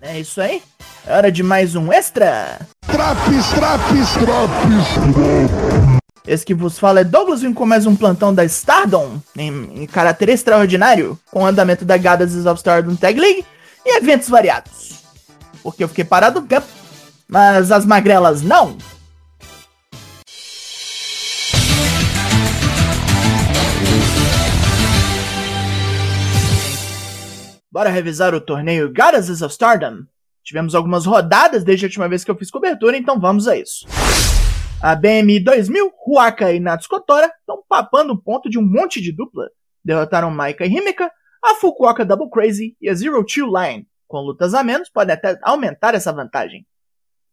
É isso aí. É hora de mais um extra. Traps, traps, traps. Esse que vos fala é Douglas vim com mais um plantão da Stardom, em, em caráter extraordinário, com o andamento da Goddesses of Stardom Tag League e eventos variados. Porque eu fiquei parado mas as magrelas não. Bora revisar o torneio Goddesses of Stardom. Tivemos algumas rodadas desde a última vez que eu fiz cobertura, então vamos a isso. A BM 2000, Huaka e Natsukotora estão papando o ponto de um monte de dupla. Derrotaram Maika e Himeka, a Fukuoka Double Crazy e a Zero Two Line. Com lutas a menos, pode até aumentar essa vantagem.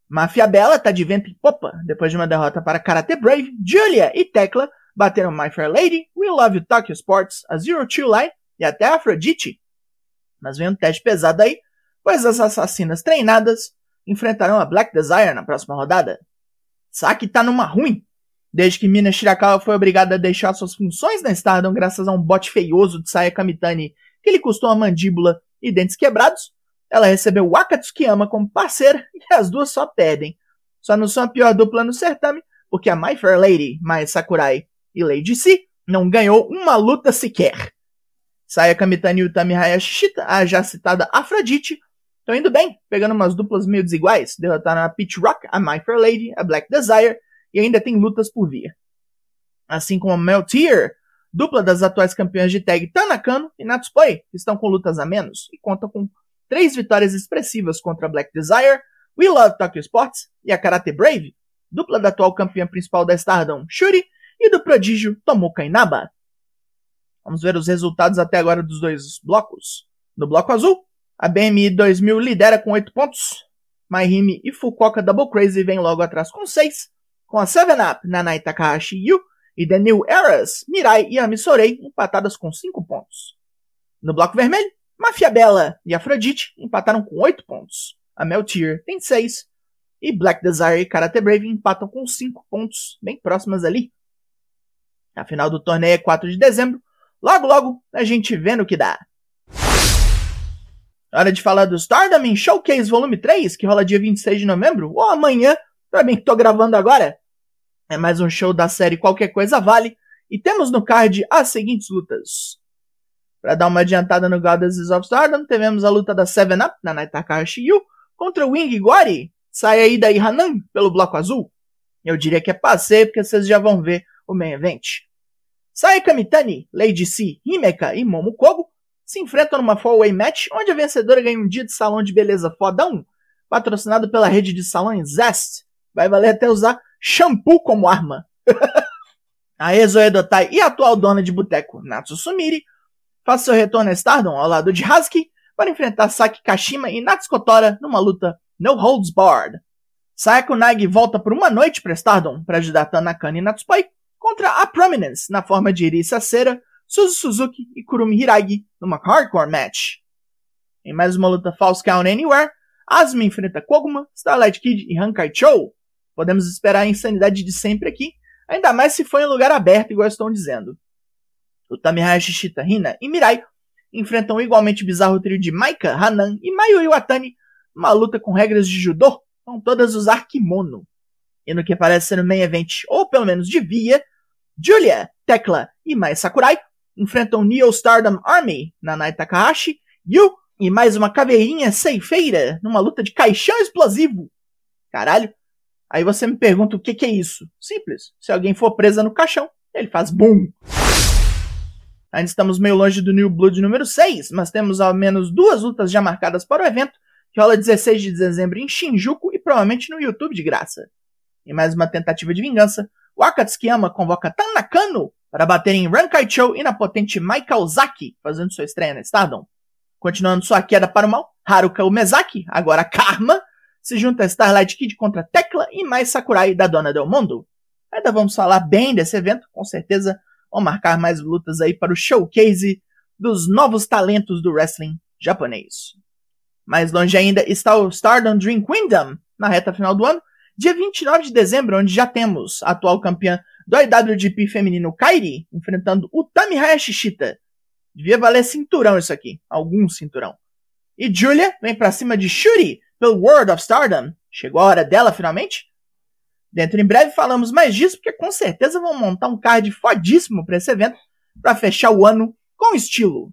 Mafia Bela tá de vento em popa, depois de uma derrota para Karate Brave, Julia e Tekla bateram My Fair Lady, We Love You Tokyo Sports, a Zero Two Line e até a. Mas vem um teste pesado aí, pois as assassinas treinadas enfrentarão a Black Desire na próxima rodada. Saki tá numa ruim. Desde que Mina Shirakawa foi obrigada a deixar suas funções na Stardom graças a um bote feioso de Saya Kamitani que lhe custou a mandíbula e dentes quebrados, ela recebeu Waka Tsukiyama como parceira e as duas só perdem. Só não são a pior dupla no certame, porque a My Fair Lady, Mai Sakurai e Lady C não ganhou uma luta sequer. Saya Kamitani Utami Hayashishita, a já citada Afrodite, estão indo bem, pegando umas duplas meio desiguais. Derrotaram a Peach Rock, a My Fair Lady, a Black Desire e ainda tem lutas por vir. Assim como a Meltier, dupla das atuais campeãs de tag Tanakano e Natsupoi, que estão com lutas a menos e contam com três vitórias expressivas contra a Black Desire, We Love Tokyo Sports e a Karate Brave, dupla da atual campeã principal da Stardom, Shuri, e do prodígio Tomoka Inaba. Vamos ver os resultados até agora dos dois blocos. No bloco azul, a BMI 2000 lidera com 8 pontos. Maihime e Fukuoka Double Crazy vêm logo atrás com 6. Com a 7-Up, Nanai Takahashi Yu e The New Eras, Mirai e Amisorei empatadas com 5 pontos. No bloco vermelho, Mafia Bella e Afrodite empataram com 8 pontos. A Meltier tem 6. E Black Desire e Karate Brave empatam com 5 pontos, bem próximas ali. A final do torneio é 4 de dezembro Logo, logo, a gente vê no que dá. Hora de falar do Stardom Showcase Volume 3, que rola dia 26 de novembro, ou amanhã, pra mim que tô gravando agora. É mais um show da série Qualquer Coisa Vale, e temos no card as seguintes lutas. Para dar uma adiantada no Goddesses of Stardom, tivemos a luta da 7-Up, na Naita Takahashi Yu, contra o Wing Guari, Sayaida e Hanan, pelo bloco azul. Eu diria que é passeio, porque vocês já vão ver o main event. Sai Kamitani, Lady C, Himeka e Momo Kogo se enfrentam numa four-way match onde a vencedora ganha um dia de salão de beleza fodão, patrocinado pela rede de salões Zest. Vai valer até usar shampoo como arma. a Ezo Edotai e a atual dona de boteco Natsu Sumiri faz seu retorno a Stardom ao lado de Hazuki para enfrentar Saki Kashima e Natsuko numa luta No Holds Barred. Sayako Nagi volta por uma noite para Stardom para ajudar Tanaka e Natsupoi contra a Prominence na forma de Irisa Sera, Suzu Suzuki e Kurumi Hiragi numa hardcore match. Em mais uma luta False Count Anywhere, Asmi enfrenta Koguma, Starlight Kid e Hankai Cho. Podemos esperar a insanidade de sempre aqui, ainda mais se for em lugar aberto, igual estão dizendo. O Tamihaya Shishita, Hina e Mirai enfrentam o igualmente bizarro trio de Maika, Hanan e Mayu Iwatani numa luta com regras de judô, com todas usar kimono. E no que parece ser o main event, ou pelo menos devia, Julia, Tekla e Mai Sakurai enfrentam Neo Stardom Army, Nanai Takahashi, Yu e mais uma caveirinha ceifeira numa luta de caixão explosivo. Caralho. Aí você me pergunta o que, que é isso? Simples. Se alguém for presa no caixão, ele faz BUM! Ainda estamos meio longe do New Blood número 6, mas temos ao menos duas lutas já marcadas para o evento, que rola 16 de dezembro em Shinjuku e provavelmente no YouTube de graça. E mais uma tentativa de vingança, o Akatsukiyama convoca Tanakano para bater em Rankai Cho e na potente Maika Ozaki, fazendo sua estreia na Stardom. Continuando sua queda para o mal, Haruka Umezaki, agora Karma, se junta a Starlight Kid contra Tekla e mais Sakurai da Dona Del Mundo. Ainda vamos falar bem desse evento, com certeza vão marcar mais lutas aí para o showcase dos novos talentos do wrestling japonês. Mais longe ainda está o Stardom Dream Kingdom, na reta final do ano, Dia 29 de dezembro, onde já temos a atual campeã do IWGP feminino Kairi enfrentando o Tami Hayashishita. Devia valer cinturão isso aqui, algum cinturão. E Julia vem pra cima de Shuri pelo World of Stardom. Chegou a hora dela finalmente? Dentro em breve falamos mais disso, porque com certeza vão montar um card fodíssimo para esse evento para fechar o ano com estilo.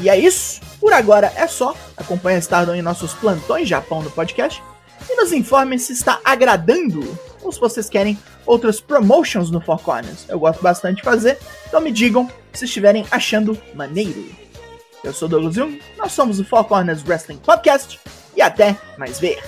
E é isso. Por agora é só. Acompanhe a Stardom em nossos plantões Japão no podcast e nos informem se está agradando ou se vocês querem outras promotions no Four Corners. Eu gosto bastante de fazer, então me digam se estiverem achando maneiro. Eu sou Douglas Jung, nós somos o Four Corners Wrestling Podcast e até mais ver.